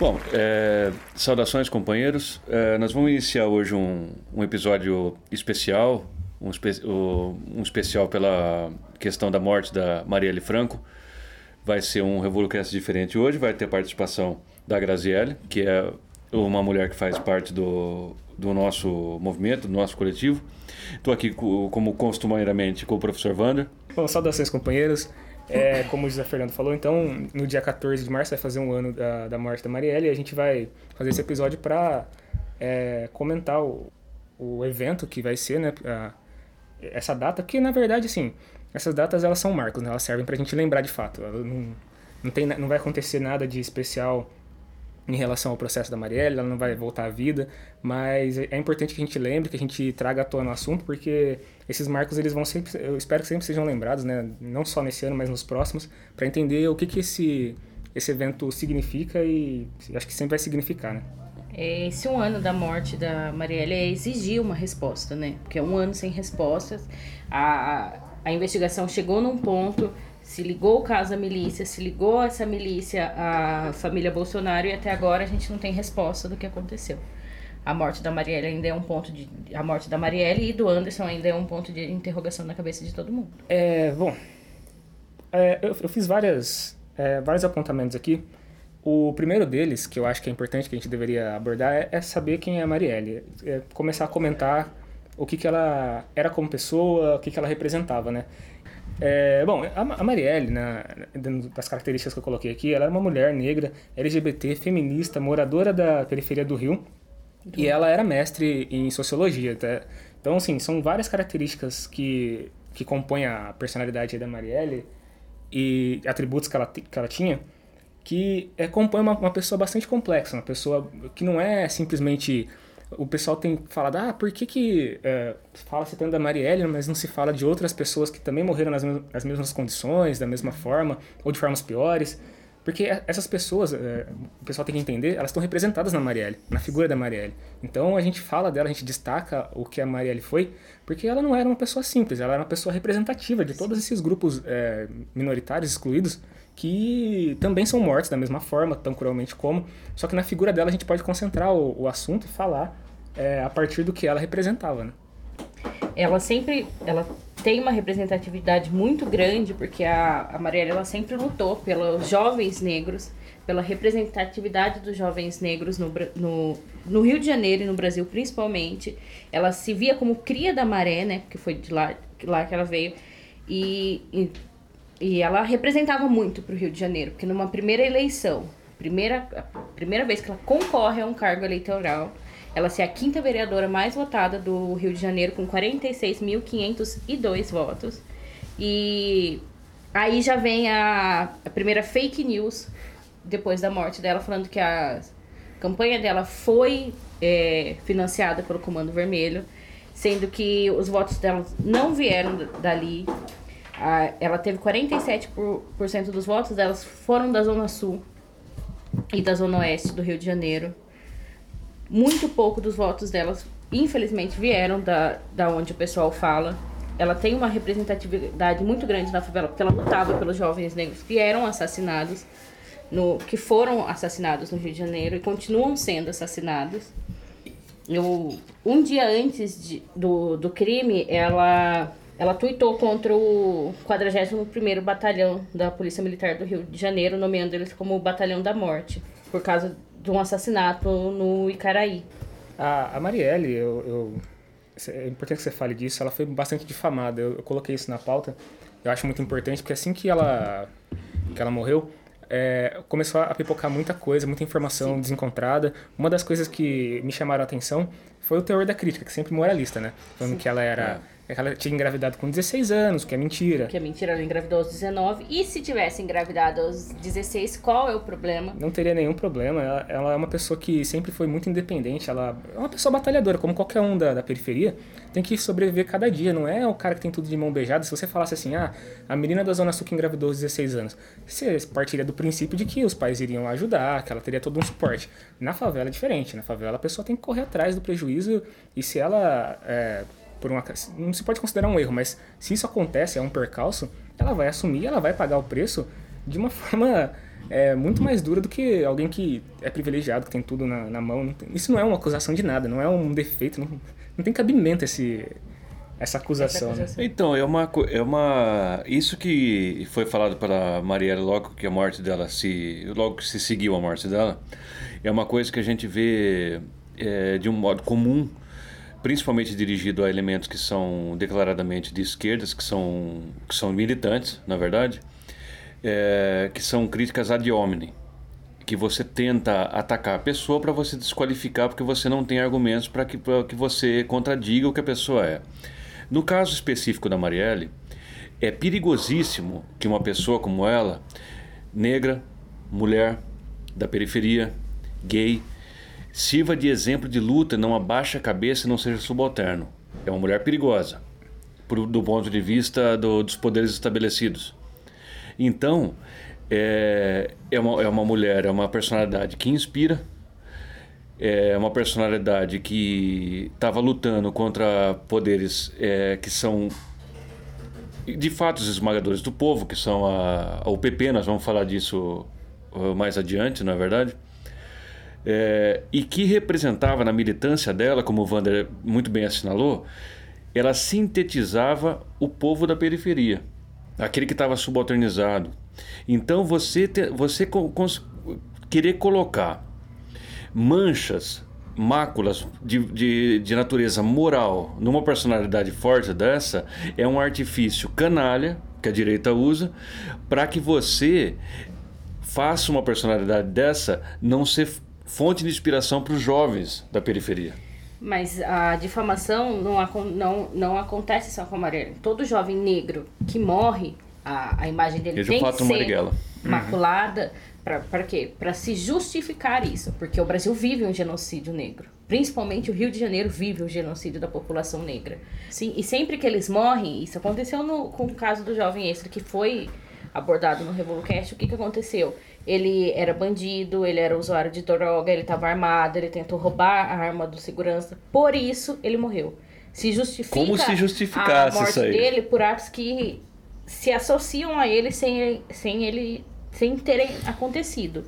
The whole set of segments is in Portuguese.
Bom, é, saudações, companheiros. É, nós vamos iniciar hoje um, um episódio especial, um, espe um, especial pela questão da morte da Marielle Franco. Vai ser um Revolucast diferente hoje, vai ter participação da Graziele, que é uma mulher que faz parte do, do nosso movimento, do nosso coletivo. Estou aqui, como costumeiramente, com o professor Wander. Bom, saudações, companheiros. É, como o José Fernando falou, então, no dia 14 de março vai fazer um ano da, da morte da Marielle e a gente vai fazer esse episódio para é, comentar o, o evento que vai ser, né, a, essa data, porque na verdade, assim, essas datas elas são marcos, né, elas servem para a gente lembrar de fato. Não, não, tem, não vai acontecer nada de especial em relação ao processo da Marielle, ela não vai voltar à vida, mas é importante que a gente lembre, que a gente traga à tona o assunto, porque esses marcos eles vão sempre, eu espero que sempre sejam lembrados, né, não só nesse ano, mas nos próximos, para entender o que que esse esse evento significa e acho que sempre vai significar, né? Esse um ano da morte da Marielle é exigir uma resposta, né? Porque é um ano sem respostas. A, a investigação chegou num ponto se ligou o caso à milícia, se ligou essa milícia à família Bolsonaro e até agora a gente não tem resposta do que aconteceu. A morte da Marielle ainda é um ponto de. A morte da Marielle e do Anderson ainda é um ponto de interrogação na cabeça de todo mundo. É, bom. É, eu, eu, fiz várias, é, vários apontamentos aqui. O primeiro deles, que eu acho que é importante, que a gente deveria abordar, é, é saber quem é a Marielle. É começar a comentar o que, que ela era como pessoa, o que, que ela representava, né? É, bom, a Marielle, na, das características que eu coloquei aqui, ela é uma mulher negra, LGBT, feminista, moradora da periferia do Rio, e ela era mestre em sociologia. Tá? Então, assim, são várias características que, que compõem a personalidade da Marielle e atributos que ela, que ela tinha, que é, compõem uma, uma pessoa bastante complexa, uma pessoa que não é simplesmente o pessoal tem falado, ah, por que que é, fala-se tanto da Marielle, mas não se fala de outras pessoas que também morreram nas, nas mesmas condições, da mesma forma, ou de formas piores? Porque essas pessoas, é, o pessoal tem que entender, elas estão representadas na Marielle, na figura da Marielle. Então a gente fala dela, a gente destaca o que a Marielle foi, porque ela não era uma pessoa simples, ela era uma pessoa representativa de todos esses grupos é, minoritários, excluídos, que também são mortos da mesma forma, tão cruelmente como, só que na figura dela a gente pode concentrar o, o assunto e falar é, a partir do que ela representava, né? Ela sempre, ela tem uma representatividade muito grande, porque a, a Marielle ela sempre lutou pelos jovens negros, pela representatividade dos jovens negros no, no, no Rio de Janeiro e no Brasil principalmente. Ela se via como cria da maré, né? Porque foi de lá, lá que ela veio. E, e e ela representava muito para o Rio de Janeiro, porque numa primeira eleição, primeira, primeira vez que ela concorre a um cargo eleitoral, ela é a quinta vereadora mais votada do Rio de Janeiro, com 46.502 votos. E aí já vem a, a primeira fake news depois da morte dela, falando que a campanha dela foi é, financiada pelo Comando Vermelho, sendo que os votos dela não vieram dali, ela teve 47% dos votos delas foram da Zona Sul e da Zona Oeste do Rio de Janeiro. Muito pouco dos votos delas, infelizmente, vieram da, da onde o pessoal fala. Ela tem uma representatividade muito grande na favela, porque ela lutava pelos jovens negros que eram assassinados, no, que foram assassinados no Rio de Janeiro e continuam sendo assassinados. Eu, um dia antes de, do, do crime, ela ela tuitou contra o 41º Batalhão da Polícia Militar do Rio de Janeiro, nomeando eles como o Batalhão da Morte, por causa de um assassinato no Icaraí. A, a Marielle, eu, eu, é importante que você fale disso, ela foi bastante difamada. Eu, eu, coloquei isso na pauta. Eu acho muito importante, porque assim que ela, que ela morreu, é, começou a pipocar muita coisa, muita informação Sim. desencontrada. Uma das coisas que me chamaram a atenção foi o teor da crítica, que é sempre moralista, né? Falando Sim. que ela era... É ela tinha engravidado com 16 anos, que é mentira. Que é mentira, ela engravidou aos 19. E se tivesse engravidado aos 16, qual é o problema? Não teria nenhum problema. Ela, ela é uma pessoa que sempre foi muito independente. Ela é uma pessoa batalhadora, como qualquer um da, da periferia. Tem que sobreviver cada dia. Não é o cara que tem tudo de mão beijada. Se você falasse assim, ah, a menina da Zona Sul que engravidou aos 16 anos, você partiria do princípio de que os pais iriam ajudar, que ela teria todo um suporte. Na favela é diferente. Na favela a pessoa tem que correr atrás do prejuízo e se ela. É, por uma não se pode considerar um erro, mas se isso acontece, é um percalço, ela vai assumir, ela vai pagar o preço de uma forma é muito mais dura do que alguém que é privilegiado, que tem tudo na, na mão. Não tem- isso não é uma acusação de nada, não é um defeito, não, não tem cabimento esse, essa acusação. né? Então, é uma, é uma. Isso que foi falado pela Marielle logo que a morte dela se. Logo que se seguiu a morte dela, é uma coisa que a gente vê é, de um modo comum, principalmente dirigido a elementos que são declaradamente de esquerdas, que são, que são militantes, na verdade, é, que são críticas ad hominem que você tenta atacar a pessoa para você desqualificar porque você não tem argumentos para que, que você contradiga o que a pessoa é. No caso específico da Marielle, é perigosíssimo que uma pessoa como ela, negra, mulher, da periferia, gay, sirva de exemplo de luta, não abaixe a cabeça e não seja subalterno. É uma mulher perigosa, pro- do ponto de vista do- dos poderes estabelecidos. Então, é, é, uma, é uma mulher, é uma personalidade que inspira, é uma personalidade que estava lutando contra poderes é, que são de fato os esmagadores do povo, que são a, a UPP, nós vamos falar disso uh, mais adiante, na verdade. É, e que representava na militância dela, como o Wander muito bem assinalou, ela sintetizava o povo da periferia, aquele que estava subalternizado. Então você, te- você querer colocar manchas, máculas de, de, de natureza moral numa personalidade forte dessa é um artifício canalha que a direita usa para que você faça uma personalidade dessa não ser fonte de inspiração para os jovens da periferia. Mas a difamação não, não, não acontece só com a Marielle. Todo jovem negro que morre, a, a imagem dele Veja o tem que ser Marighella. maculada. Para quê? Para se justificar isso. Porque o Brasil vive um genocídio negro. Principalmente o Rio de Janeiro vive o genocídio da população negra. Sim, e sempre que eles morrem, isso aconteceu no, com o caso do jovem extra, que foi abordado no Revolucast, o que, que aconteceu? Ele era bandido, ele era usuário de droga, ele estava armado, ele tentou roubar a arma do segurança. Por isso, ele morreu. Se justifica Como se a justificasse morte isso aí? dele por atos que se associam a ele sem, sem ele sem terem acontecido.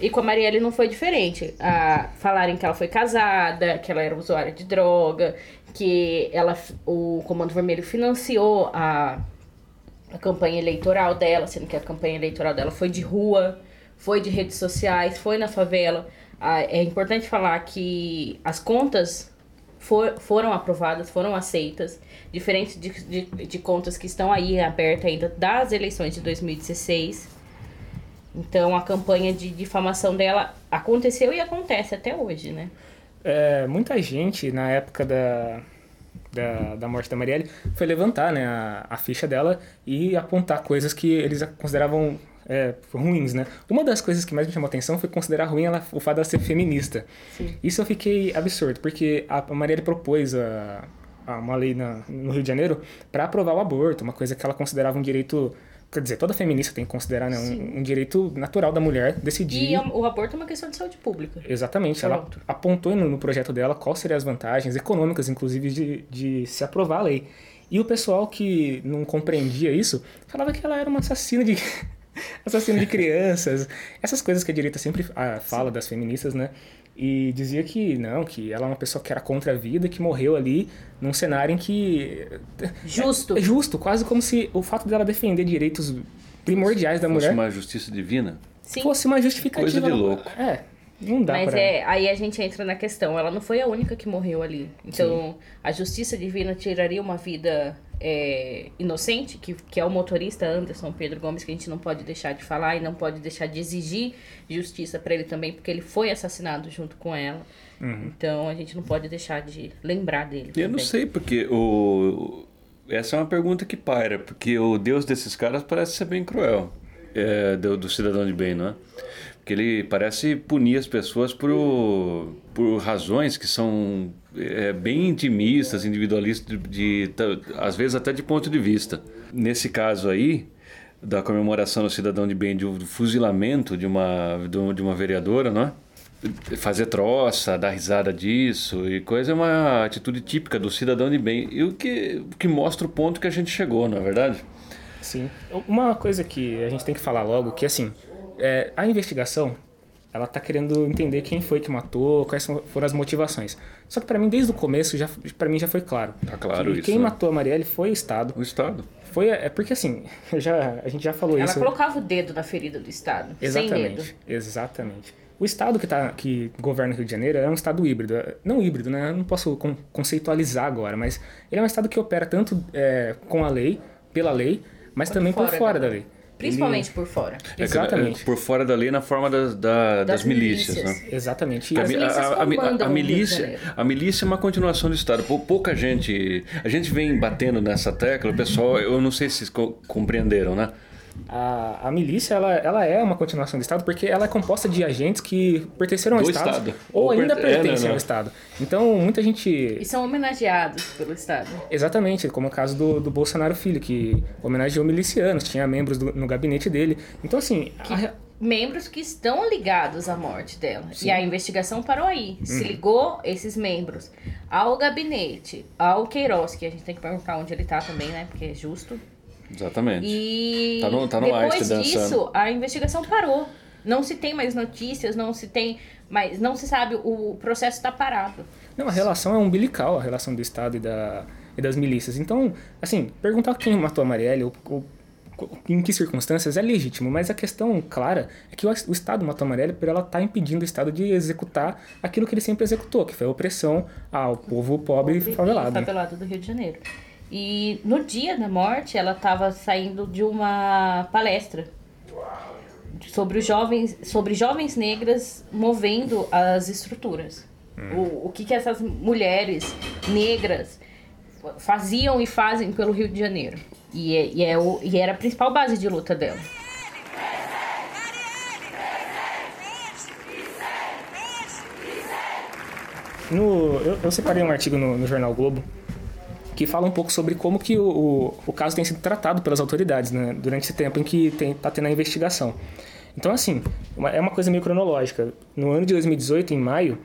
E com a Marielle não foi diferente. A, falarem que ela foi casada, que ela era usuária de droga, que ela, o Comando Vermelho financiou a, a campanha eleitoral dela, sendo que a campanha eleitoral dela foi de rua, foi de redes sociais, foi na favela. Ah, é importante falar que as contas for, foram aprovadas, foram aceitas, diferente de, de, de contas que estão aí abertas ainda das eleições de 2016. Então a campanha de difamação dela aconteceu e acontece até hoje, né? É, muita gente, na época da, da, da morte da Marielle, foi levantar né, a, a ficha dela e apontar coisas que eles consideravam é, ruins, né? Uma das coisas que mais me chamou a atenção foi considerar ruim ela, o fato dela ser feminista. Sim. Isso eu fiquei absurdo, porque a Marielle propôs a, a uma lei na, no Rio de Janeiro para aprovar o aborto, uma coisa que ela considerava um direito... Quer dizer, toda feminista tem que considerar né, um, um direito natural da mulher decidir... E o aborto é uma questão de saúde pública. Exatamente. Ela Pronto. apontou no, no projeto dela quais seriam as vantagens econômicas, inclusive, de, de se aprovar a lei. E o pessoal que não compreendia isso falava que ela era uma assassina de. assassina de crianças. Essas coisas que a direita sempre ah, fala das feministas, né? E dizia que não, que ela é uma pessoa que era contra a vida, que morreu ali num cenário em que. Justo. É justo, quase como se o fato dela defender direitos primordiais da Fosse mulher uma justiça divina. Sim. fosse uma justificativa. Coisa de louco. É, não dá Mas pra... é, aí a gente entra na questão. Ela não foi a única que morreu ali. Então, a justiça divina tiraria uma vida é, inocente, que, que é o motorista Anderson Pedro Gomes, que a gente não pode deixar de falar e não pode deixar de exigir justiça para ele também, porque ele foi assassinado junto com ela. Então, a gente não pode deixar de lembrar dele. Eu não também. sei, porque o... essa é uma pergunta que paira, porque o Deus desses caras parece ser bem cruel, é, do, do cidadão de bem, não é? Porque ele parece punir as pessoas por, por razões que são é, bem intimistas, individualistas, de, de- às vezes até de ponto de vista. Nesse caso aí, da comemoração do cidadão de bem, do fuzilamento de uma, de uma vereadora, não é? fazer troça, dar risada disso e coisa é uma atitude típica do cidadão de bem. E o que, que mostra o ponto que a gente chegou, não é verdade? Sim. Uma coisa que a gente tem que falar logo, que assim, é, a investigação, ela tá querendo entender quem foi que matou, quais foram as motivações. Só que para mim, desde o começo, já para mim já foi claro. Tá claro que isso, quem né? matou a Marielle foi o Estado. O Estado. Foi, é porque assim, já, a gente já falou Ela isso. colocava o dedo na ferida do Estado, sem medo. Exatamente, exatamente. O estado que, tá, que governa o Rio de Janeiro é um estado híbrido. Não híbrido, né? Eu não posso con- conceitualizar agora, mas ele é um estado que opera tanto é, com a lei, pela lei, mas também por fora fora da da lei. Principalmente por fora. É Exatamente. é por fora da lei na forma das, da- das, Das milícias, milícias. né? Exatamente. As A, milícias a- a- milícia, a milícia é uma continuação do Estado. Pou- Pouca gente. A gente vem batendo nessa tecla, o pessoal, eu não sei se compreenderam, né? A, a milícia, ela, ela é uma continuação do Estado porque ela é composta de agentes que pertenceram ao Do Estado, Estado. ou Ou ainda per- é, pertencem né, ao? Estado. Então, muita gente... E são homenageados pelo Estado. Exatamente, como o caso do, do Bolsonaro Filho, que homenageou milicianos, tinha membros do- no gabinete dele. Então, assim, a- Membros que estão ligados à morte dela. E a investigação parou aí. Se Uhum. ligou esses membros ao gabinete, ao Queiroz, que a gente tem que perguntar onde ele tá também, né? Porque é justo. Exatamente. E Tá no- tá no depois Einstein disso, dançando. a investigação parou. Não se tem mais notícias, não se tem mais, não se sabe, o processo está parado. Não, a relação é umbilical, a relação do Estado e, da, e das milícias. Então, assim, perguntar quem matou a Marielle, ou, ou- em que circunstâncias, é legítimo, mas a questão clara é que o, o Estado matou a Marielle por ela estar impedindo o Estado de executar aquilo que ele sempre executou, que foi a opressão ao povo pobre e favelado. né? favelado do Rio de Janeiro. E no dia da morte, ela estava saindo de uma palestra sobre os jovens, sobre jovens negras movendo as estruturas. O, o que, que essas mulheres negras faziam e fazem pelo Rio de Janeiro. E, é, e, é o, e era a principal base de luta dela. No, eu, eu separei um artigo no, no Jornal Globo que fala um pouco sobre como que o, o, o caso tem sido tratado pelas autoridades né, durante esse tempo em que está tendo a investigação. Então, assim, uma- é uma coisa meio cronológica. No ano de 2018, em maio,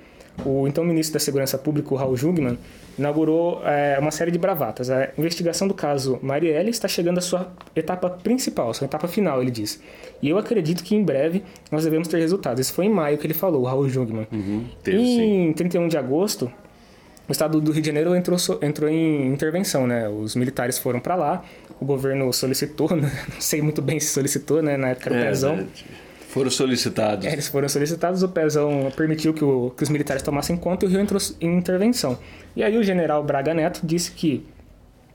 o então ministro da Segurança Pública, Raul Jungmann, inaugurou é, uma série de bravatas. A investigação do caso Marielle está chegando à sua etapa principal, sua etapa final, ele diz. E eu acredito que em breve nós devemos ter resultados. Isso foi em maio que ele falou, o Raul Jungmann. teve, sim. em 31 de agosto, o estado do Rio de Janeiro entrou, entrou em intervenção, né? Os militares foram para lá, o governo solicitou, né? não sei muito bem se solicitou, né? Na época era o É, Pezão. né? Foram solicitados. É, eles foram solicitados, o Pezão permitiu que, o- que os militares tomassem conta e o Rio entrou em intervenção. E aí o general Braga Neto disse que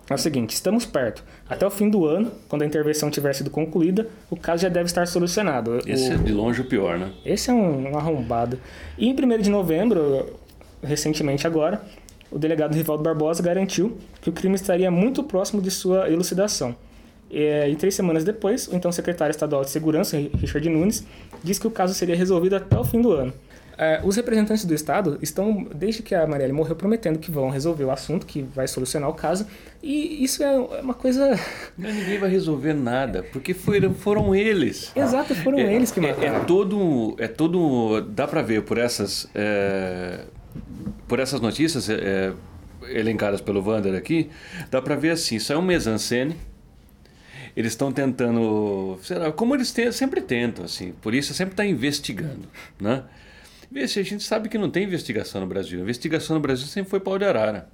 é o seguinte, estamos perto. Até o fim do ano, quando a intervenção tiver sido concluída, o caso já deve estar solucionado. Esse O- é de longe o pior, né? esse é um, um arrombado. E em 1 de novembro, recentemente agora, o delegado Rivaldo Barbosa garantiu que o crime estaria muito próximo de sua elucidação. E, e três semanas depois, o então secretário estadual de Segurança, Richard Nunes, disse que o caso seria resolvido até o fim do ano. É, os representantes do Estado estão, desde que a Marielle morreu, prometendo que vão resolver o assunto, que vai solucionar o caso. E isso é uma coisa. Mas ninguém vai resolver nada, porque foram, foram eles. Exato, foram É- eles que é- mataram. É, todo, é todo, dá para ver por essas, é, por essas notícias é, elencadas pelo Vander aqui, dá para ver assim, isso é um mise-en-scène. Eles estão tentando, lá, como eles te- sempre tentam, assim. Por isso sempre está investigando, né? Vê se a gente sabe que não tem investigação no Brasil. A investigação no Brasil sempre foi pau de arara.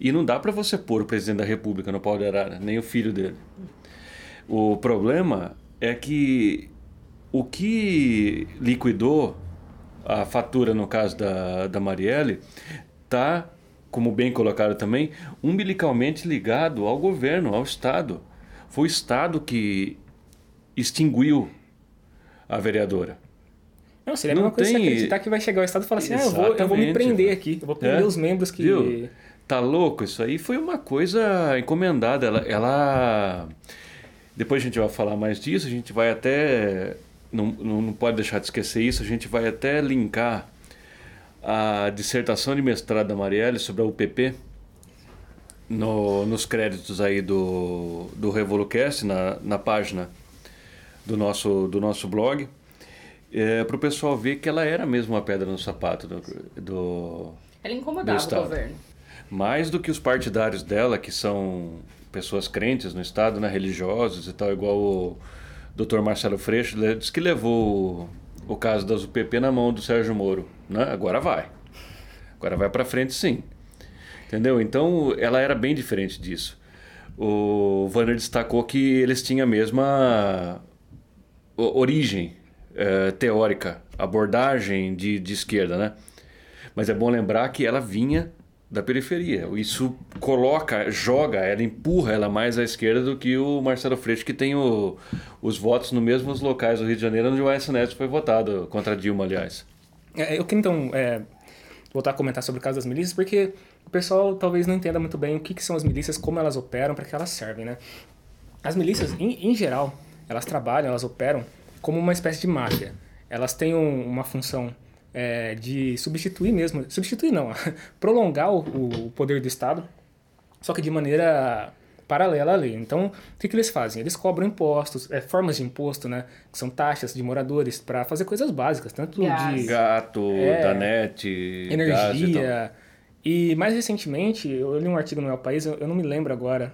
E não dá para você pôr o presidente da República no pau de arara, nem o filho dele. O problema é que o que liquidou a fatura no caso da, da Marielle está, como bem colocado também, umbilicalmente ligado ao governo, ao Estado. Foi o Estado que extinguiu a vereadora. Não, seria a Não mesma coisa tem- você acreditar que vai chegar o Estado e falar assim, ah, eu vou, eu vou me prender aqui, eu vou prender É, os membros que... Viu? Tá louco? Isso aí foi uma coisa encomendada. Ela, ela- Depois a gente vai falar mais disso, a gente vai até. Não, não pode deixar de esquecer isso, a gente vai até linkar a dissertação de mestrado da Marielle sobre a UPP no, nos créditos aí do, do RevoluCast, na, na página do nosso, do nosso blog, para o pessoal ver que ela era mesmo uma pedra no sapato do, do, Ela do incomodava o Estado. governo. Mais do que os partidários dela, que são pessoas crentes no Estado, né, religiosos e tal, igual o Dr. Marcelo Freixo, disse que levou o, caso das UPP na mão do Sérgio Moro. Né? Agora vai. Agora vai para frente sim. Entendeu? Então ela era bem diferente disso. O Vanner destacou que eles tinham a mesma origem é, teórica, abordagem de, de esquerda, né? Mas é bom lembrar que ela vinha da periferia. Isso coloca, joga, ela empurra ela mais à esquerda do que o Marcelo Freixo, que tem o, os votos nos mesmos locais do Rio de Janeiro, onde o Aécio Neto foi votado, contra Dilma, aliás. É, eu queria então é, voltar a comentar sobre o caso das milícias, porque o pessoal talvez não entenda muito bem o que, que são as milícias, como elas operam, para que elas servem, né? As milícias, em, em geral, elas trabalham, elas operam como uma espécie de máfia. Elas têm um, uma função é, de substituir mesmo, substituir não, prolongar o, o, poder do Estado, só que de maneira paralela à lei. Então, o que, que eles fazem? Eles cobram impostos, é, formas de imposto, né? Que são taxas de moradores para fazer coisas básicas, tanto gás. de gato, é, da net, energia. E, e, mais recentemente, eu li um artigo no El País, eu, eu não me lembro agora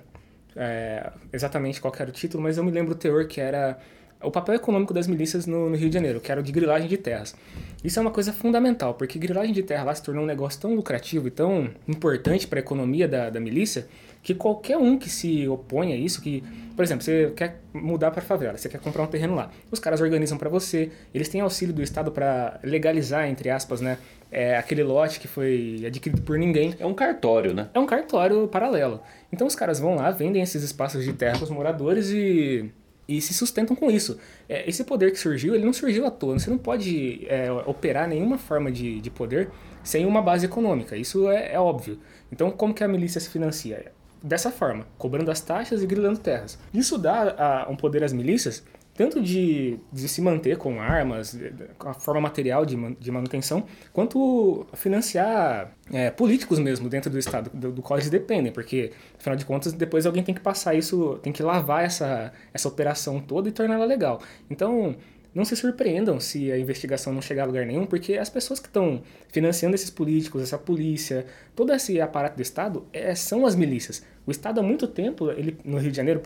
é, exatamente qual era o título, mas eu me lembro o teor que era o papel econômico das milícias no, no, Rio de Janeiro, que era o de grilagem de terras. Isso é uma coisa fundamental, porque grilagem de terra lá se tornou um negócio tão lucrativo e tão importante para a economia da, da milícia, que qualquer um que se opõe a isso, que, por exemplo, você quer mudar para favela, você quer comprar um terreno lá, os caras organizam para você, eles têm auxílio do Estado para legalizar, entre aspas, né, é, aquele lote que foi adquirido por ninguém. É um cartório, né? É um cartório paralelo. Então os caras vão lá, vendem esses espaços de terra para os moradores e e se sustentam com isso. É, esse poder que surgiu, ele não surgiu à toa. Você não pode é, operar nenhuma forma de, de poder sem uma base econômica. Isso é, é, óbvio. Então, como que a milícia se financia? Dessa forma, cobrando as taxas e grilando terras. Isso dá a, um poder às milícias tanto de, de se manter com armas, com a forma material de, de manutenção, quanto financiar é, políticos mesmo dentro do Estado, do, do, qual eles dependem, porque, afinal de contas, depois alguém tem que passar isso, tem que lavar essa, essa operação toda e torná-la legal. Então, não se surpreendam se a investigação não chegar a lugar nenhum, porque as pessoas que estão financiando esses políticos, essa polícia, todo esse aparato do Estado, é, são as milícias. O Estado, há muito tempo, ele, no Rio de Janeiro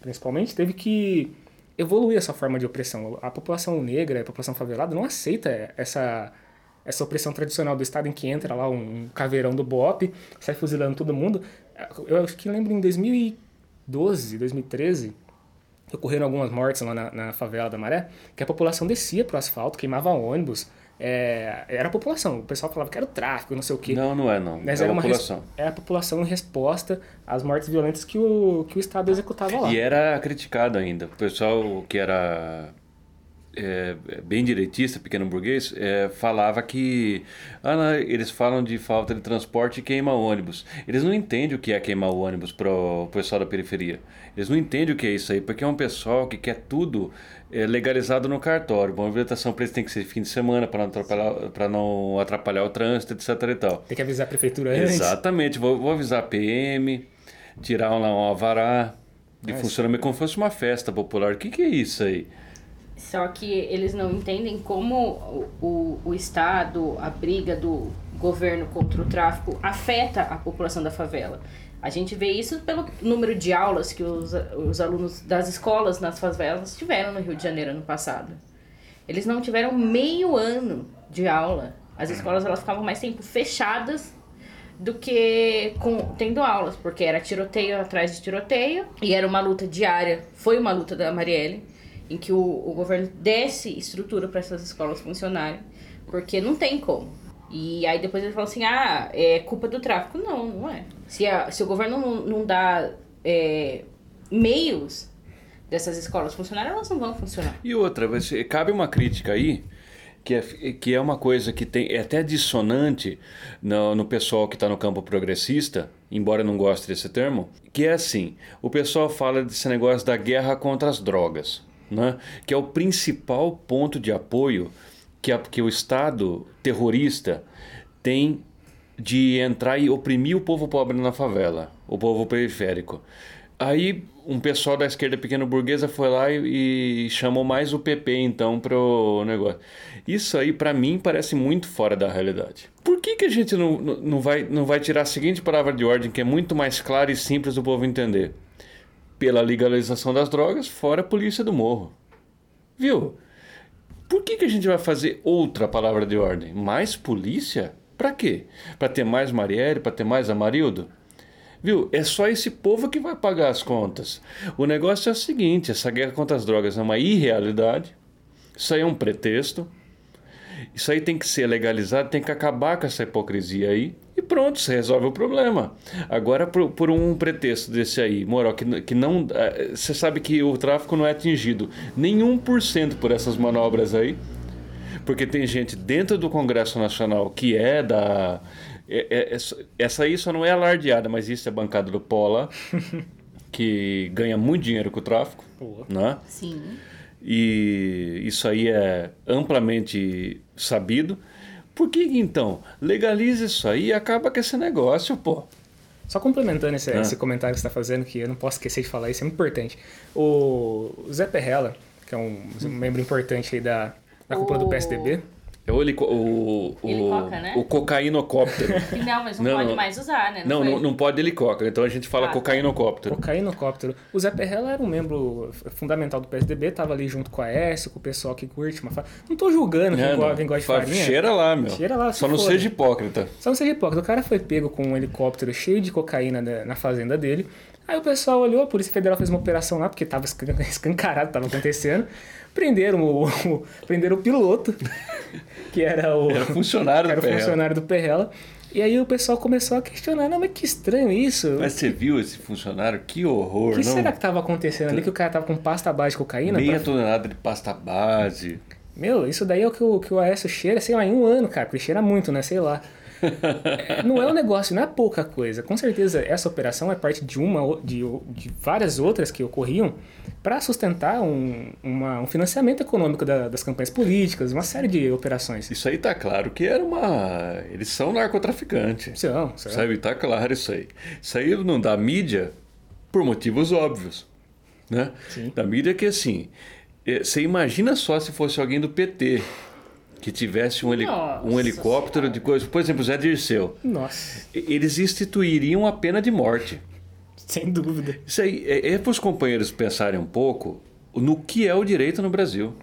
principalmente, teve que evoluir essa forma de opressão. A população negra, a população favelada não aceita essa essa opressão tradicional do Estado em que entra lá um caveirão do BOP, sai fuzilando todo mundo. Eu acho que lembro em 2012, 2013, ocorreram algumas mortes lá na, na favela da Maré, que a população descia para o asfalto, queimava ônibus, é, era a população. O pessoal falava que era o tráfico, não sei o quê. Não, não é, não. Mas é era a população. É a população em resposta às mortes violentas que o, que o Estado executava lá. E era criticado ainda. O pessoal que era é, bem direitista, pequeno burguês, é, falava que ah, eles falam de falta de transporte e queima ônibus. Eles não entendem o que é queimar o ônibus para o pessoal da periferia. Eles não entendem o que é isso aí, porque é um pessoal que quer tudo é, legalizado no cartório. Uma movimentação para eles tem que ser fim de semana para não atrapalhar, não atrapalhar o trânsito, etc. E tal. Tem que avisar a prefeitura antes. Exatamente. Vou, vou avisar a PM, tirar um, um alvará de funcionamento como se fosse uma festa popular. O que, que é isso aí? Só que eles não entendem como o, o, o Estado, a briga do governo contra o tráfico afeta a população da favela. A gente vê isso pelo número de aulas que os, os alunos das escolas nas favelas tiveram no Rio de Janeiro ano passado. Eles não tiveram meio ano de aula. As escolas elas ficavam mais tempo fechadas do que com, tendo aulas, porque era tiroteio atrás de tiroteio e era uma luta diária. Foi uma luta da Marielle em que o, o governo desse estrutura para essas escolas funcionarem, porque não tem como. E aí depois ele fala assim, ah, é culpa do tráfico. Não, não é. Se, a, se o governo não, não dá é, meios dessas escolas funcionarem, elas não vão funcionar. E outra, cabe uma crítica aí, que é, que é uma coisa que tem, é até dissonante no, no pessoal que está no campo progressista, embora não goste desse termo, que é assim, o pessoal fala desse negócio da guerra contra as drogas né? que é o principal ponto de apoio que, a, que o Estado terrorista tem de entrar e oprimir o povo pobre na favela, o povo periférico. Aí um pessoal da esquerda pequeno burguesa foi lá e, e chamou mais o PP então para o negócio. Isso aí para mim parece muito fora da realidade. Por que, que a gente não, não, vai, não vai tirar a seguinte palavra de ordem que é muito mais clara e simples do povo entender? Pela legalização das drogas, fora a polícia do morro. Viu? Por que, que a gente vai fazer outra palavra de ordem? Mais polícia? Para quê? Para ter mais Marielle, para ter mais Amarildo? Viu? É só esse povo que vai pagar as contas. O negócio é o seguinte: essa guerra contra as drogas é uma irrealidade. Isso aí é um pretexto. Isso aí tem que ser legalizado, tem que acabar com essa hipocrisia aí. Pronto, você resolve o problema. Agora, por, por um pretexto desse aí, moral, que, que não. eh, Você sabe que o tráfico não é atingido nenhum por cento por essas manobras aí. Porque tem gente dentro do Congresso Nacional que é da. é- é- é- essa aí só não é alardeada, mas isso é bancada do Pola, que ganha muito dinheiro com o tráfico. Boa. Né? Sim. E isso aí é amplamente sabido. Por que então? Legaliza isso aí e acaba com esse negócio, pô. Só complementando esse, Ah. esse comentário que você está fazendo, que eu não posso esquecer de falar, isso é muito importante. O Zé Perrella, que é um, um membro importante aí da, da cúpula do PSDB, É o, helico, o, o, Helicoca, né? o cocainocóptero. Não, mas não, Não, pode não. mais usar, né? não, foi? não, não pode helicóptero, então a gente fala Ah. cocainocóptero. cocainocóptero. O Zé Perrella era um membro fundamental do PSDB, estava ali junto com a S, com o pessoal que curte uma fa... Não tô julgando quem, É, go- não. quem gosta de Fa- farinha. Cheira lá, meu. Cheira lá, Só se não seja hipócrita. Só não seja hipócrita. O cara foi pego com um helicóptero cheio de cocaína na, na fazenda dele. Aí o pessoal olhou, a Polícia Federal fez uma operação lá, porque tava escan- escancarado, estava acontecendo. Prenderam o, o- prenderam o piloto, que era o, Era funcionário que era do o PRL. funcionário do Perrela. E aí o pessoal começou a questionar, não, mas que estranho isso. Mas você viu esse funcionário? Que horror, o que não? será que estava acontecendo ali? Que o cara tava com pasta base de cocaína? Meia pra- tonelada de pasta base. Meu, isso daí é o que o, que o Aécio cheira, sei lá, em um ano, cara, porque cheira muito, né? Sei lá. Não é um negócio, não é pouca coisa. Com certeza, essa operação é parte de uma de, de várias outras que ocorriam para sustentar um, uma- um financiamento econômico da- das campanhas políticas, uma série de operações. Isso aí tá claro que era uma. Eles são narcotraficantes. São, são. Sabe? Tá claro isso aí. Isso aí não dá mídia por motivos óbvios. Né? Sim. Da mídia que assim. eh, Você imagina só se fosse alguém do PT que tivesse um, heli- Nossa um helicóptero de coisa. Por exemplo, Zé Dirceu. Nossa, Eles instituiriam a pena de morte. sem dúvida. Isso aí é, é para os companheiros pensarem um pouco no que é o direito no Brasil.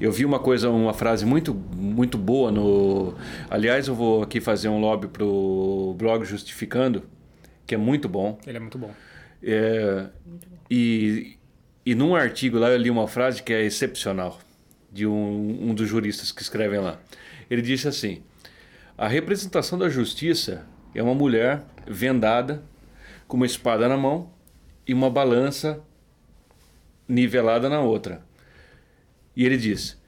Eu vi uma coisa, uma frase muito, muito boa no. Aliás, eu vou aqui fazer um lobby pro blog Justificando, que é muito bom. Ele é muito bom. É, e, e num artigo lá eu li uma frase que é excepcional, de um, um dos juristas que escrevem lá. Ele disse assim: A representação da justiça é uma mulher vendada, com uma espada na mão e uma balança nivelada na outra. E ele diz: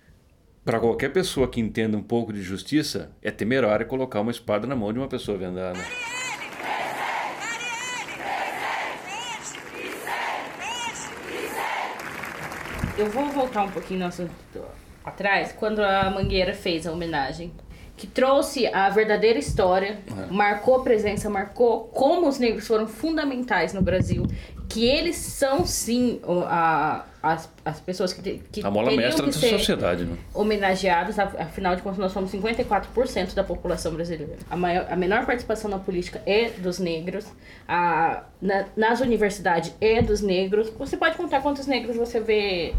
Para qualquer pessoa que entenda um pouco de justiça, é temerário colocar uma espada na mão de uma pessoa vendada. Eu vou voltar um pouquinho no assunto atrás, quando a Mangueira fez a homenagem. Que trouxe a verdadeira história, marcou a presença, marcou como os negros foram fundamentais no Brasil. Que eles são, sim, a, as, as pessoas que, te- que A mola mestra que da ser sociedade, né? afinal de contas nós somos 54% da população brasileira. A, maior, a menor participação na política é dos negros, a, na- nas universidades é dos negros. Você pode contar quantos negros você vê,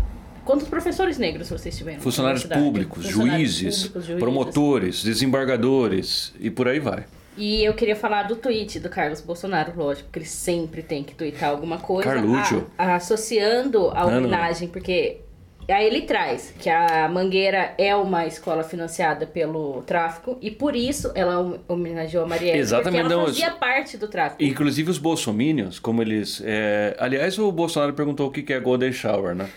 quantos professores negros vocês tiveram? Funcionários públicos, Funcionários juízes, públicos, juízes. promotores, desembargadores e por aí vai. E eu queria falar do tweet do Carlos Bolsonaro, lógico, porque ele sempre tem que tweetar alguma coisa. Carluccio. a- associando a homenagem, porque aí ele traz que a Mangueira é uma escola financiada pelo tráfico e por isso ela hom- homenageou a Marielle. Exatamente, Porque ela não, fazia parte do tráfico. Inclusive os bolsominions, como eles... é, Aliás, o Bolsonaro perguntou o que é Golden Shower, né?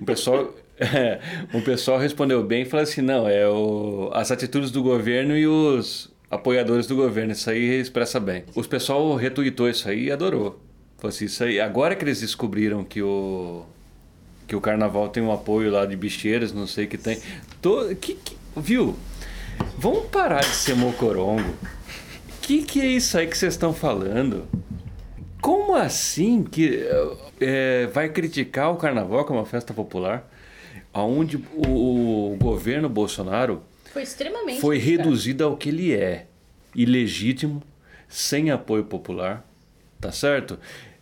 O pessoal... é, o pessoal respondeu bem e falou assim, não, é o, as atitudes do governo e os apoiadores do governo, isso aí expressa bem. O pessoal retweetou isso aí e adorou. Falou assim, isso aí, agora que eles descobriram que o que o carnaval tem um apoio lá de bicheiras, não sei o que tem. Tô, que, que- viu? Vamos parar de ser mocorongo. Que que é isso aí que vocês estão falando? Como assim que é, vai criticar o carnaval como uma festa popular? Aonde o, o governo Bolsonaro Foi extremamente. foi reduzido ao que ele é, ilegítimo, sem apoio popular, tá certo?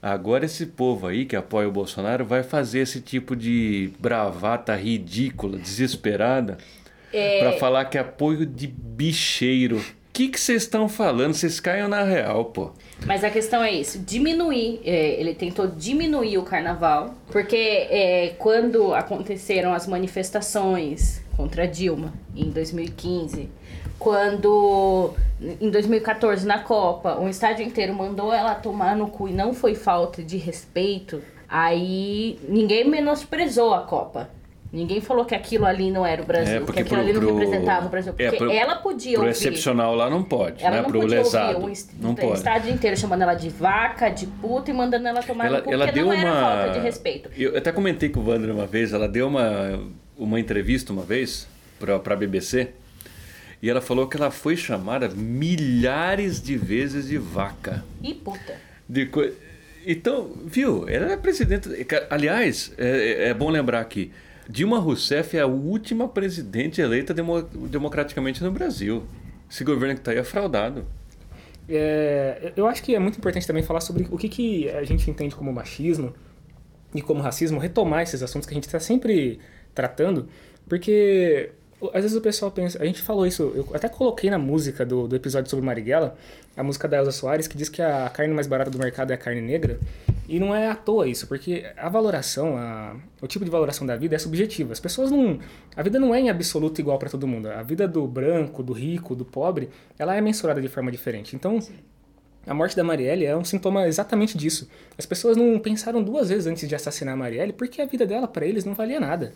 Agora esse povo aí que apoia o Bolsonaro vai fazer esse tipo de bravata ridícula, desesperada, É. pra falar que é apoio de bicheiro. O que que vocês estão falando? Vocês caiam na real, pô. Mas a questão é isso, diminuir, é, ele tentou diminuir o carnaval, porque é, quando aconteceram as manifestações contra Dilma em 2015, quando em 2014 na Copa, um estádio inteiro mandou ela tomar no cu e não foi falta de respeito, aí ninguém menosprezou a Copa. Ninguém falou que aquilo ali não era o Brasil, É, que aquilo pro- ali não pro- representava o Brasil. é, Porque pro- ela podia Pro ouvir. excepcional lá não pode, Ela né? não Pro podia lesado. ouvir est- não pode. estádio inteiro chamando ela de vaca, de puta e mandando ela tomar Ela, no cu, ela porque deu não era uma. falta de respeito. Eu até comentei com o Wander uma vez, ela deu uma, uma entrevista uma vez pra, pra BBC e ela falou que ela foi chamada milhares de vezes de vaca. E puta. De co- Então, viu, ela é presidente. Aliás, é, é bom lembrar aqui: Dilma Rousseff é a última presidente eleita demo- democraticamente no Brasil. Esse governo que está aí é fraudado. É, eu acho que é muito importante também falar sobre o que, que a gente entende como machismo e como racismo, retomar esses assuntos que a gente está sempre tratando, porque às vezes o pessoal pensa, a gente falou isso, eu até coloquei na música do, do episódio sobre Marighella, a música da Elza Soares, que diz que a carne mais barata do mercado é a carne negra, e não é à toa isso, porque a valoração, a, o tipo de valoração da vida é subjetiva. As pessoas não. A vida não é em absoluto igual para todo mundo. A vida do branco, do rico, do pobre, ela é mensurada de forma diferente. Então, a morte da Marielle é um sintoma exatamente disso. As pessoas não pensaram duas vezes antes de assassinar a Marielle porque a vida dela, para eles, não valia nada.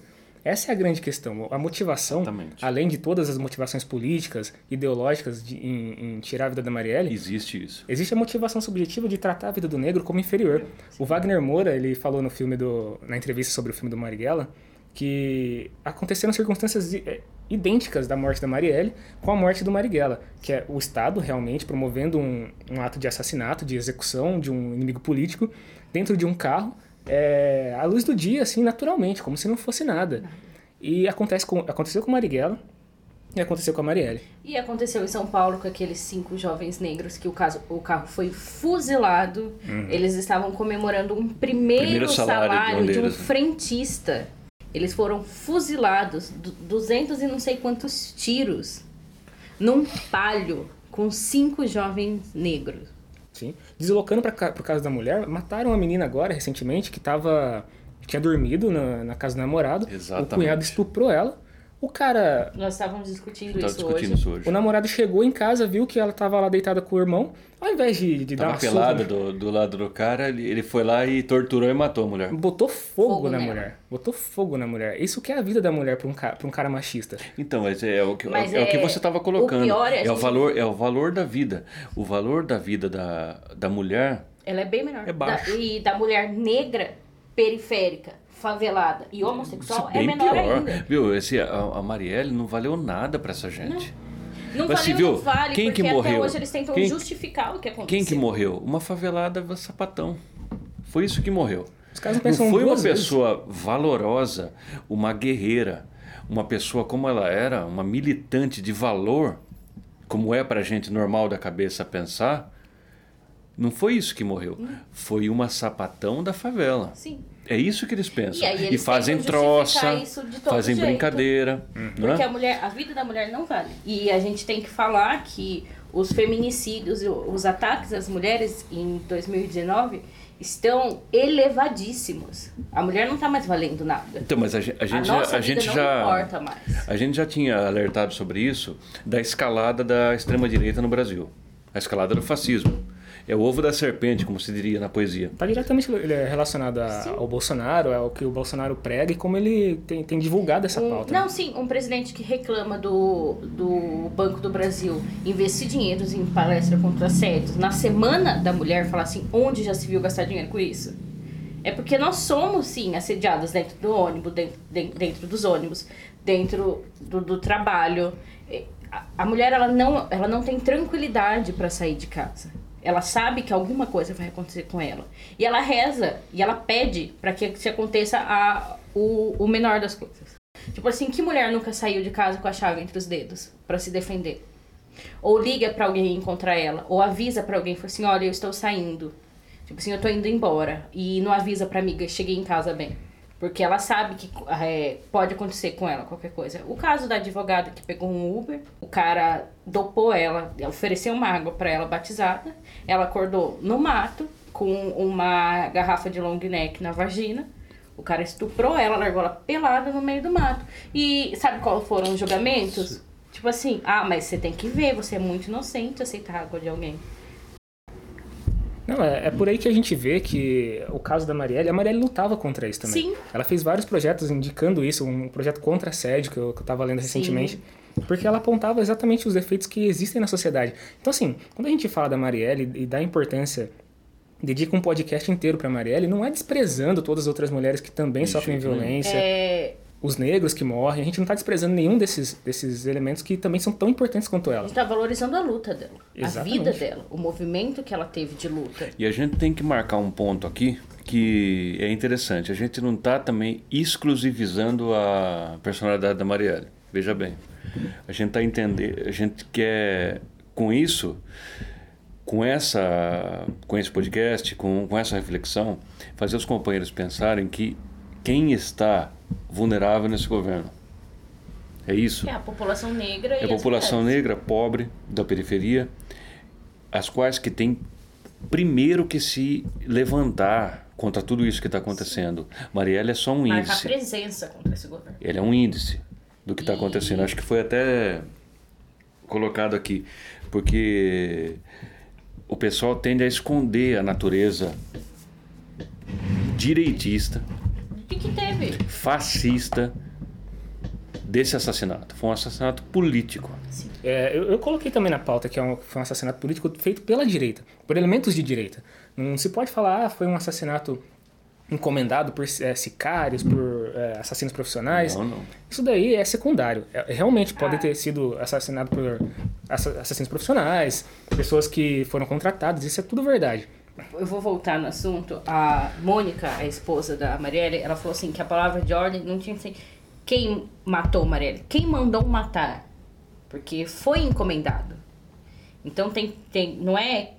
Essa é a grande questão. A motivação, Exatamente. além de todas as motivações políticas, ideológicas de, em, em tirar a vida da Marielle, Existe isso. Existe a motivação subjetiva de tratar a vida do negro como inferior. O Wagner Moura, ele falou no filme do, na entrevista sobre o filme do Marighella, que aconteceram circunstâncias eh, idênticas da morte da Marielle com a morte do Marighella, que é o Estado realmente promovendo um, um ato de assassinato, de execução de um inimigo político dentro de um carro, é, à luz do dia, assim, naturalmente, como se não fosse nada. E acontece com, aconteceu com Marighella e aconteceu com a Marielle. E aconteceu em São Paulo com aqueles cinco jovens negros que o, caso, o carro foi fuzilado. Eles estavam comemorando um primeiro, Primeiro salário salário, de um deles, frentista. Eles foram fuzilados, du- 200 e não sei quantos tiros, num palio com cinco jovens negros. Sim. Deslocando para o caso da mulher, mataram uma menina agora, recentemente, que tava. tinha dormido na, na casa do namorado. Exatamente. O cunhado estuprou ela. O cara. Nós estávamos discutindo isso discutindo hoje. isso hoje. O namorado chegou em casa, viu que ela tava lá deitada com o irmão. Ao invés de, de dar uma pelado surra, do, do lado do cara, ele, ele foi lá e torturou e matou a mulher. botou fogo, Fogo na nela. mulher. Botou fogo na mulher. Isso que é a vida da mulher para um, ca- pra um cara machista. Então, mas é, o que, Mas é, o que é- você estava o colocando. pior é é, o gente- valor, é o valor da vida. O valor da vida da, da mulher Ela é bem menor. É baixo. Da- e da mulher negra, periférica, favelada e homossexual isso é menor pior. ainda. Viu, esse, a, a Marielle não valeu nada pra essa gente. Não Mas vale se ou viu, não vale, quem porque que até morreu? hoje eles tentam Quem- justificar o que aconteceu. Quem que morreu? Uma favelada sapatão. Foi isso que morreu. Os caras não Não foi uma vezes. pessoa valorosa, uma guerreira, uma pessoa como ela era, uma militante de valor, como é pra gente normal da cabeça pensar. Não foi isso que morreu. Hum. Foi uma sapatão da favela. Sim. É isso que eles pensam. E aí eles fazem tentam troça, justificar isso de todo fazem jeito. brincadeira. não Porque é? a mulher, a vida da mulher não vale. E a gente tem que falar que os feminicídios, e os ataques às mulheres em 2019 estão elevadíssimos. A mulher não tá mais valendo nada. Então, mas a gente, a A gente a vida gente não já importa mais. a gente já tinha alertado sobre isso da escalada da extrema direita no Brasil, a escalada do fascismo. É o ovo da serpente, como se diria na poesia. Está diretamente relacionado a- ao Bolsonaro, ao que o Bolsonaro prega e como ele tem, tem divulgado essa Um- pauta. não, né? sim, um presidente que reclama do, do Banco do Brasil investir dinheiros em palestra contra assédios na semana da mulher, falar assim, onde já se viu gastar dinheiro com isso? É porque nós somos, sim, assediadas dentro do ônibus, dentro, dentro, dos ônibus, dentro do, do trabalho. É, A, a mulher, ela não, ela não tem tranquilidade para sair de casa. Ela sabe que alguma coisa vai acontecer com ela. E ela reza, e ela pede para que se aconteça a, o, o menor das coisas. Tipo assim, que mulher nunca saiu de casa com a chave entre os dedos para se defender? Ou liga para alguém encontrar ela, ou avisa para alguém, fala assim, olha, eu estou saindo. Tipo assim, eu tô indo embora e não avisa pra amiga, cheguei em casa bem. Porque ela sabe que é, pode acontecer com ela qualquer coisa. O caso da advogada que pegou um Uber, o cara dopou ela, ofereceu uma água para ela batizada, ela acordou no mato com uma garrafa de long neck na vagina. O cara estuprou ela, largou ela pelada no meio do mato. E sabe qual foram os julgamentos? Tipo assim, ah, mas você tem que ver, você é muito inocente aceitar a água de alguém. Não, é, é, por aí que a gente vê que o caso da Marielle, a Marielle lutava contra isso também. Sim. Ela fez vários projetos indicando isso, um projeto contra assédio que eu, que eu tava lendo recentemente. Sim. Porque ela apontava exatamente os efeitos que existem na sociedade. Então, assim, quando a gente fala da Marielle e dá importância dedica um podcast inteiro para Marielle, não é desprezando todas as outras mulheres que também sofrem violência. É, os negros que morrem. A gente não está desprezando nenhum desses, desses elementos que também são tão importantes quanto ela. A gente está valorizando a luta dela, Exatamente. a vida dela, o movimento que ela teve de luta. E a gente tem que marcar um ponto aqui que é interessante. A gente não está também exclusivizando a personalidade da Marielle. Veja bem, a gente está entender, a gente quer com isso, com essa, com esse podcast, com, com essa reflexão, fazer os companheiros pensarem que quem está vulnerável nesse governo. É isso. É a população negra é a população mulheres. negra, pobre, da periferia, as quais que tem primeiro que se levantar contra tudo isso que está acontecendo. Marielle é só um índice. a presença contra esse governo. Ele é um índice do que está acontecendo. Acho que foi até colocado aqui, porque o pessoal tende a esconder a natureza direitista que, que teve? Fascista desse assassinato. Foi um assassinato político. É, eu, eu, coloquei também na pauta que é um, foi um assassinato político feito pela direita, por elementos de direita. Não se pode falar, ah, foi um assassinato encomendado por é, sicários, por é, assassinos profissionais. Não, não. Isso daí é secundário. É, realmente pode ah. ter sido assassinado por assassinos profissionais, pessoas que foram contratadas, isso é tudo verdade eu vou voltar no assunto. A Mônica, a esposa da Marielle, ela falou assim que a palavra de ordem não tinha ser quem matou Marielle, quem mandou matar, porque foi encomendado. Então tem, tem não é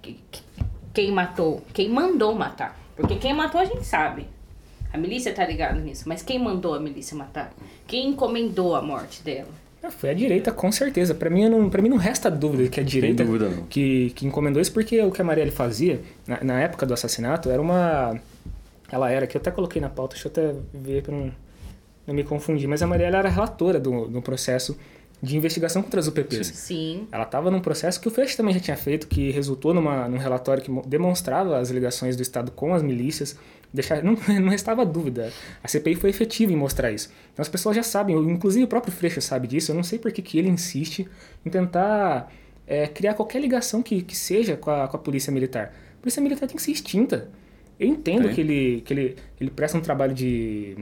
quem matou, quem mandou matar, porque quem matou a gente sabe. A milícia tá ligada nisso, mas quem mandou a milícia matar? Quem encomendou a morte dela? Ah, foi a direita, com certeza. Para mim, não, pra mim não resta dúvida que a direita dúvida, que, que encomendou isso, porque o que a Marielle fazia, na, na, época do assassinato, era uma... Ela era, que eu até coloquei na pauta, deixa eu até ver para não, não me confundir, mas a Marielle era relatora do, do processo de investigação contra as UPPs. Sim. Ela estava num processo que o Freixo também já tinha feito, que resultou numa, num relatório que demonstrava as ligações do Estado com as milícias, deixar não, não restava dúvida. A CPI foi efetiva em mostrar isso. Então as pessoas já sabem, inclusive o próprio Freixo sabe disso. Eu não sei por que, que ele insiste em tentar é, criar qualquer ligação que, que seja com a, com a polícia militar. A polícia militar tem que ser extinta. Eu entendo que ele, que ele, ele presta um trabalho de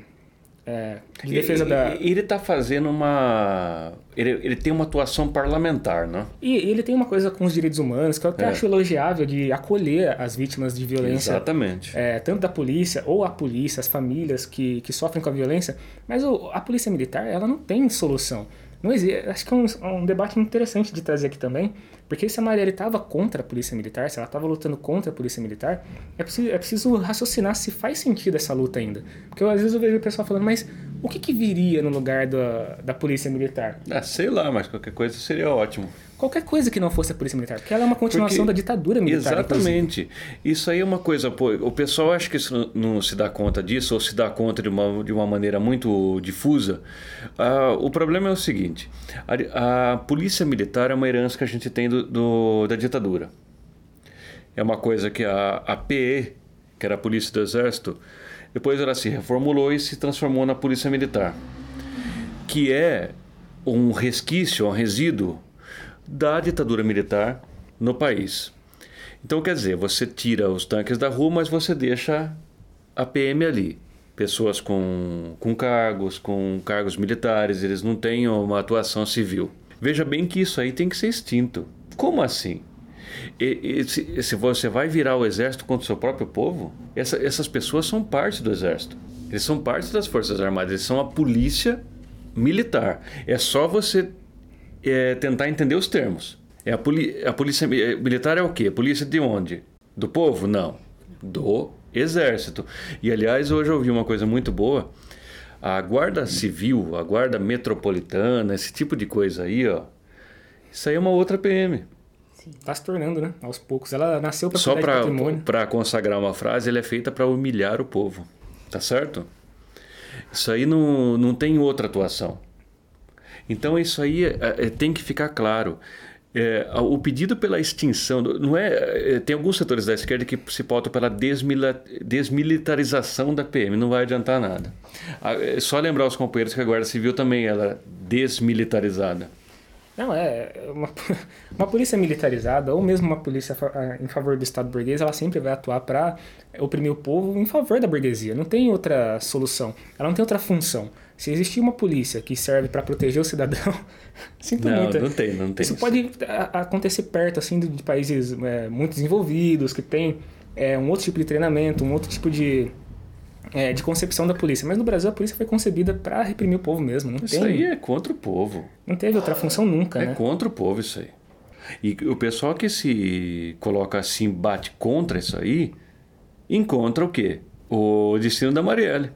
é, de defesa e, da. Ele está fazendo uma. Ele, ele tem uma atuação parlamentar, né? E ele tem uma coisa com os direitos humanos que eu até é. acho elogiável de acolher as vítimas de violência. Exatamente. É, tanto da polícia ou a polícia, as famílias que, que sofrem com a violência. Mas o, a polícia militar, ela não tem solução. Não existe. Acho que é um, um debate interessante de trazer aqui também. Porque se a Marielle estava contra a polícia militar, se ela estava lutando contra a polícia militar, é preciso, é preciso raciocinar se faz sentido essa luta ainda. Porque eu, às vezes eu vejo o pessoal falando, mas o que, que viria no lugar da, da polícia militar? Ah, sei lá, mas qualquer coisa seria ótimo. Qualquer coisa que não fosse a polícia militar, porque ela é uma continuação porque, da ditadura militar. Exatamente. Inclusive. Isso aí é uma coisa, pô, o pessoal acha que isso não se dá conta disso, ou se dá conta de uma, de uma maneira muito difusa. Ah, o problema é o seguinte: a, a, polícia militar é uma herança que a gente tem do, do, da ditadura. É uma coisa que a, a PE, que era a Polícia do Exército, depois ela se reformulou e se transformou na Polícia Militar, que é um resquício, um resíduo da ditadura militar no país. Então, quer dizer, você tira os tanques da rua, mas você deixa a PM ali. Pessoas com, com cargos, com cargos militares, eles não têm uma atuação civil. Veja bem que isso aí tem que ser extinto. Como assim? E, e, se, se, você vai virar o exército contra o seu próprio povo, essa, essas pessoas são parte do exército. Eles são parte das Forças Armadas, eles são a polícia militar. É só você é tentar entender os termos. É a, poli a polícia militar é o quê? Polícia de onde? Do povo? Não. do Exército. E aliás, hoje eu ouvi uma coisa muito boa. A Guarda Civil, a Guarda Metropolitana, esse tipo de coisa aí, ó. Isso aí é uma outra PM. Está se tornando, né? Aos poucos. Ela nasceu para Só para consagrar uma frase, ela é feita para humilhar o povo. Tá certo? Isso aí não, não tem outra atuação. Então isso aí é, é, tem que ficar claro. É, o pedido pela extinção, não é, é, tem alguns setores da esquerda que se pautam pela desmilitarização da PM, não vai adiantar nada. É só lembrar os companheiros que a Guarda Civil também ela é desmilitarizada. Não, é uma, uma polícia militarizada ou mesmo uma polícia em favor do Estado burguês, ela sempre vai atuar para oprimir o povo em favor da burguesia. Não tem outra solução, ela não tem outra função. Se existir uma polícia que serve para proteger o cidadão, sinto não, muito. Não tem, não tem. Isso, isso. pode acontecer perto assim de países é, muito desenvolvidos que tem é, um outro tipo de treinamento, um outro tipo de é, de concepção da polícia. Mas no Brasil a polícia foi concebida para reprimir o povo mesmo. Não isso tem, aí é contra o povo. Não teve outra função nunca, é né? Contra o povo isso aí. E o pessoal que se coloca assim, bate contra isso aí, encontra o quê? O destino da Marielle.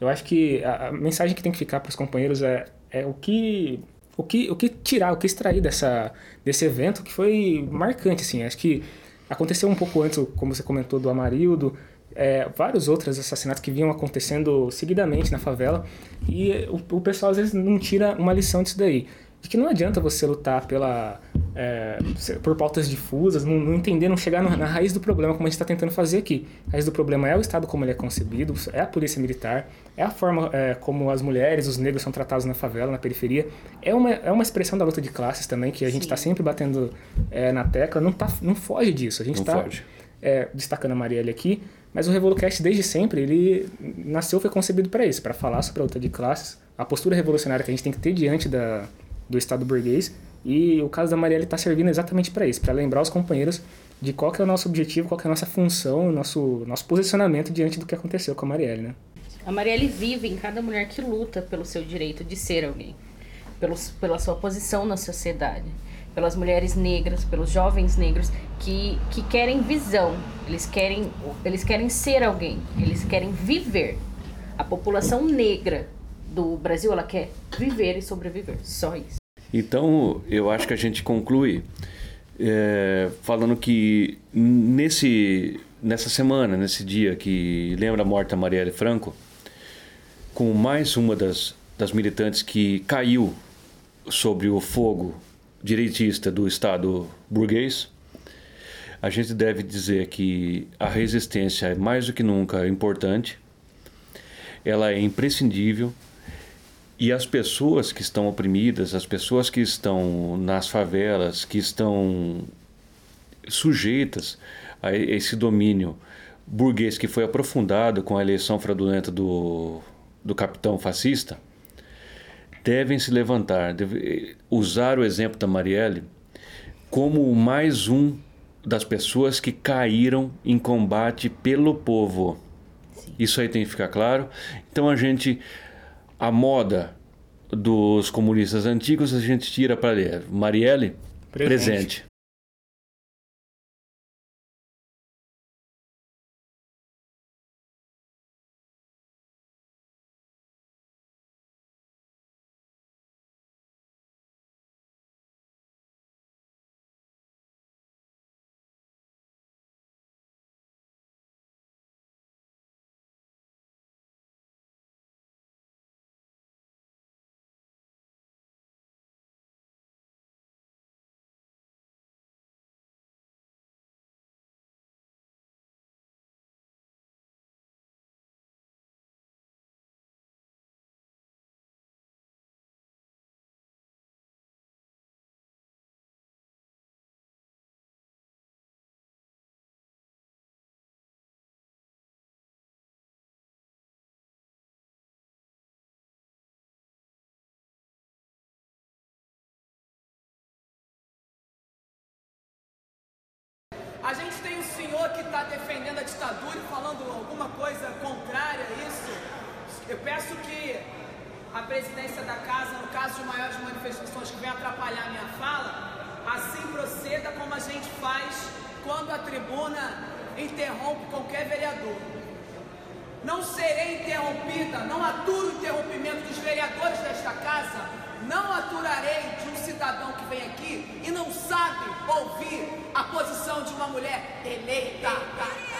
Eu acho que a, a mensagem que tem que ficar para os companheiros é, é o que o que o que tirar, o que extrair dessa desse evento que foi marcante assim. Acho que aconteceu um pouco antes, como você comentou do Amarildo, é, vários outros assassinatos que vinham acontecendo seguidamente na favela e o, o, pessoal às vezes não tira uma lição disso daí de que não adianta você lutar pela é, por pautas difusas, não, não, entender, não chegar na, na raiz do problema como a gente está tentando fazer aqui. A raiz do problema é o Estado como ele é concebido, é a polícia militar, é a forma é, como as mulheres, os negros são tratados na favela, na periferia. É uma, é uma expressão da luta de classes também que a gente está sempre batendo é, na tecla. Não, tá, não foge disso. A gente está é, destacando a Marielle aqui, mas o RevoluCast, desde sempre, ele nasceu, foi concebido para isso, para falar sobre a luta de classes, a postura revolucionária que a gente tem que ter diante da, do Estado burguês. E o caso da Marielle está servindo exatamente para isso, para lembrar os companheiros de qual é o nosso objetivo, qual é a nossa função, nosso, nosso posicionamento diante do que aconteceu com a Marielle, né? A Marielle vive em cada mulher que luta pelo seu direito de ser alguém, pelos, pela sua posição na sociedade pelas mulheres negras, pelos jovens negros que, que querem visão, eles querem, eles querem ser alguém, eles querem viver. A população negra do Brasil, ela quer viver e sobreviver, só isso. Então, eu acho que a gente conclui é, falando que nesse, nessa semana, nesse dia que lembra a morte da Marielle Franco, com mais uma das, das militantes que caiu sobre o fogo direitista do Estado burguês, a gente deve dizer que a resistência é mais do que nunca importante, ela é imprescindível e as pessoas que estão oprimidas, as pessoas que estão nas favelas, que estão sujeitas a esse domínio burguês que foi aprofundado com a eleição fraudulenta do, do capitão fascista, devem se levantar, deve, usar o exemplo da Marielle como mais um das pessoas que caíram em combate pelo povo. Isso aí tem que ficar claro. Então a gente, a moda dos comunistas antigos, a gente tira para ler. Marielle, presente. presente. A gente tem um senhor que está defendendo a ditadura e falando alguma coisa contrária a isso. Eu peço que a presidência da casa, no caso de maiores manifestações que vem atrapalhar minha fala, assim proceda como a gente faz quando a tribuna interrompe qualquer vereador. Não serei interrompida, não aturo o interrompimento dos vereadores desta casa, não aturarei de um cidadão que vem aqui e não sabe ouvir a posição de uma mulher eleita.